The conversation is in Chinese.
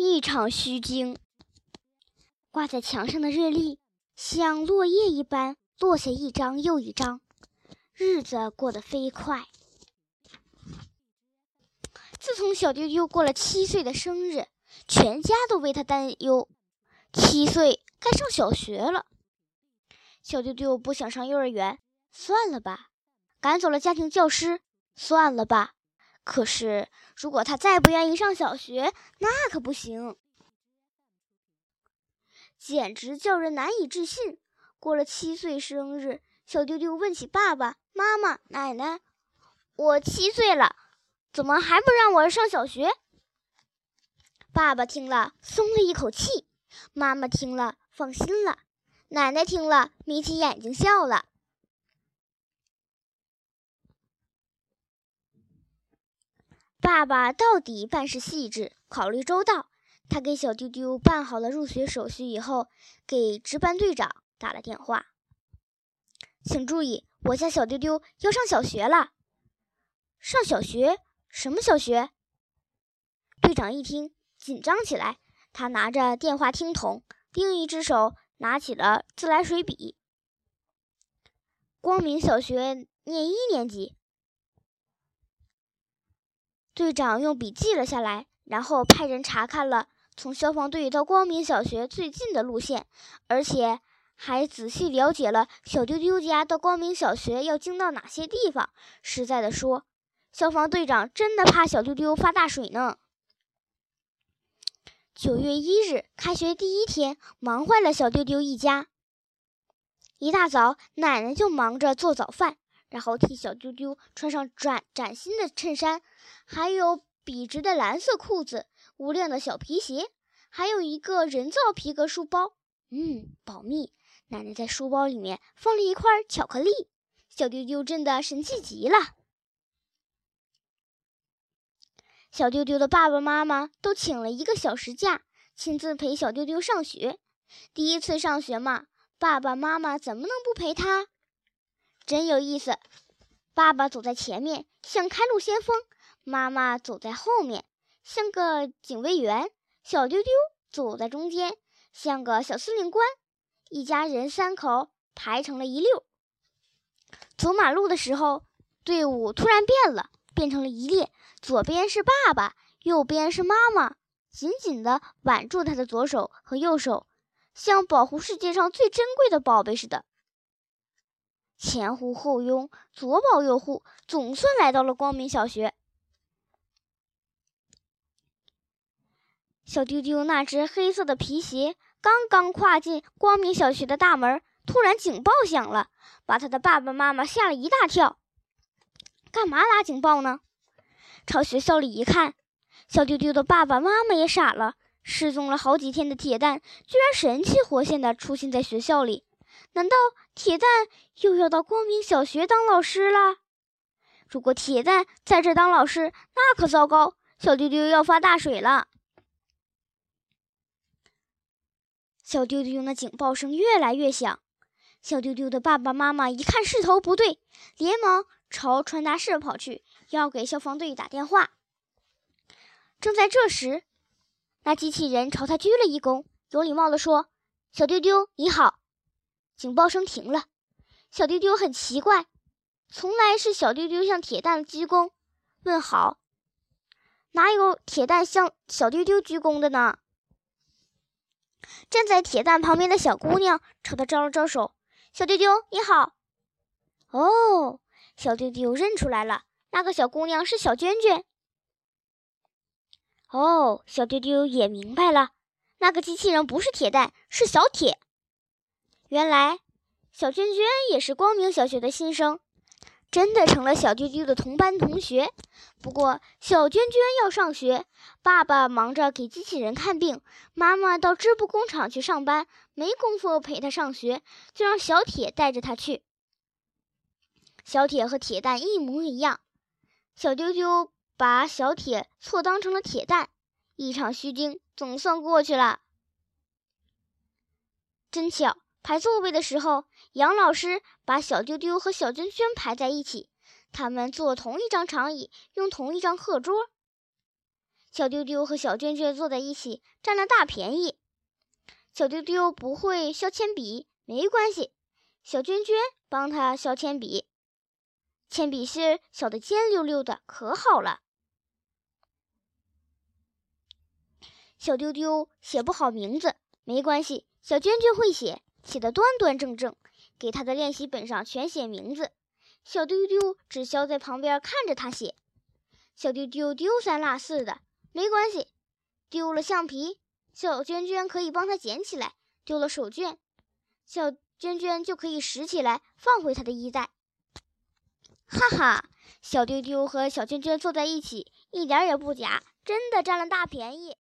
一场虚惊。挂在墙上的日历像落叶一般落下一张又一张，日子过得飞快。自从小丢丢过了七岁的生日，全家都为他担忧。七岁该上小学了，小丢丢不想上幼儿园，算了吧；赶走了家庭教师，算了吧。可是如果他再不愿意上小学，那可不行，简直叫人难以置信。过了七岁生日，小丢丢问起爸爸妈妈、奶奶：“我七岁了。”怎么还不让我上小学？爸爸听了松了一口气，妈妈听了放心了，奶奶听了眯起眼睛笑了。爸爸到底办事细致，考虑周到。他给小丢丢办好了入学手续以后，给值班队长打了电话：“请注意，我家小丢丢要上小学了。上小学。”什么小学？队长一听，紧张起来。他拿着电话听筒，另一只手拿起了自来水笔。光明小学念一年级。队长用笔记了下来，然后派人查看了从消防队到光明小学最近的路线，而且还仔细了解了小丢丢家到光明小学要经到哪些地方。实在的说。消防队长真的怕小丢丢发大水呢。九月一日，开学第一天，忙坏了小丢丢一家。一大早，奶奶就忙着做早饭，然后替小丢丢穿上崭崭新的衬衫，还有笔直的蓝色裤子、无亮的小皮鞋，还有一个人造皮革书包。嗯，保密。奶奶在书包里面放了一块巧克力。小丢丢真的神气极了。小丢丢的爸爸妈妈都请了一个小时假，亲自陪小丢丢上学。第一次上学嘛，爸爸妈妈怎么能不陪他？真有意思。爸爸走在前面，像开路先锋；妈妈走在后面，像个警卫员；小丢丢走在中间，像个小司令官。一家人三口排成了一溜。走马路的时候，队伍突然变了。变成了一列，左边是爸爸，右边是妈妈，紧紧地挽住他的左手和右手，像保护世界上最珍贵的宝贝似的。前呼后拥，左保右护，总算来到了光明小学。小丢丢那只黑色的皮鞋刚刚跨进光明小学的大门，突然警报响了，把他的爸爸妈妈吓了一大跳。干嘛拉警报呢？朝学校里一看，小丢丢的爸爸妈妈也傻了。失踪了好几天的铁蛋，居然神气活现的出现在学校里。难道铁蛋又要到光明小学当老师了？如果铁蛋在这当老师，那可糟糕，小丢丢要发大水了。小丢丢那警报声越来越响，小丢丢的爸爸妈妈一看势头不对，连忙。朝传达室跑去，要给消防队打电话。正在这时，那机器人朝他鞠了一躬，有礼貌地说：“小丢丢，你好。”警报声停了。小丢丢很奇怪，从来是小丢丢向铁蛋鞠躬问好，哪有铁蛋向小丢丢鞠躬的呢？站在铁蛋旁边的小姑娘朝他招了招手：“小丢丢，你好。”哦。小丢丢认出来了，那个小姑娘是小娟娟。哦，小丢丢也明白了，那个机器人不是铁蛋，是小铁。原来，小娟娟也是光明小学的新生，真的成了小丢丢的同班同学。不过，小娟娟要上学，爸爸忙着给机器人看病，妈妈到织布工厂去上班，没工夫陪她上学，就让小铁带着她去。小铁和铁蛋一模一样，小丢丢把小铁错当成了铁蛋，一场虚惊总算过去了。真巧，排座位的时候，杨老师把小丢丢和小娟娟排在一起，他们坐同一张长椅，用同一张课桌。小丢丢和小娟娟坐在一起，占了大便宜。小丢丢不会削铅笔，没关系，小娟娟帮他削铅笔，铅笔芯削得尖溜溜的，可好了。小丢丢写不好名字，没关系，小娟娟会写，写得端端正正，给他的练习本上全写名字。小丢丢只需要在旁边看着他写。小丢丢丢三落四的，没关系，丢了橡皮，小娟娟可以帮他捡起来；丢了手绢，小娟娟就可以拾起来放回他的衣袋。哈哈，小丢丢和小娟娟坐在一起，一点也不假，真的占了大便宜。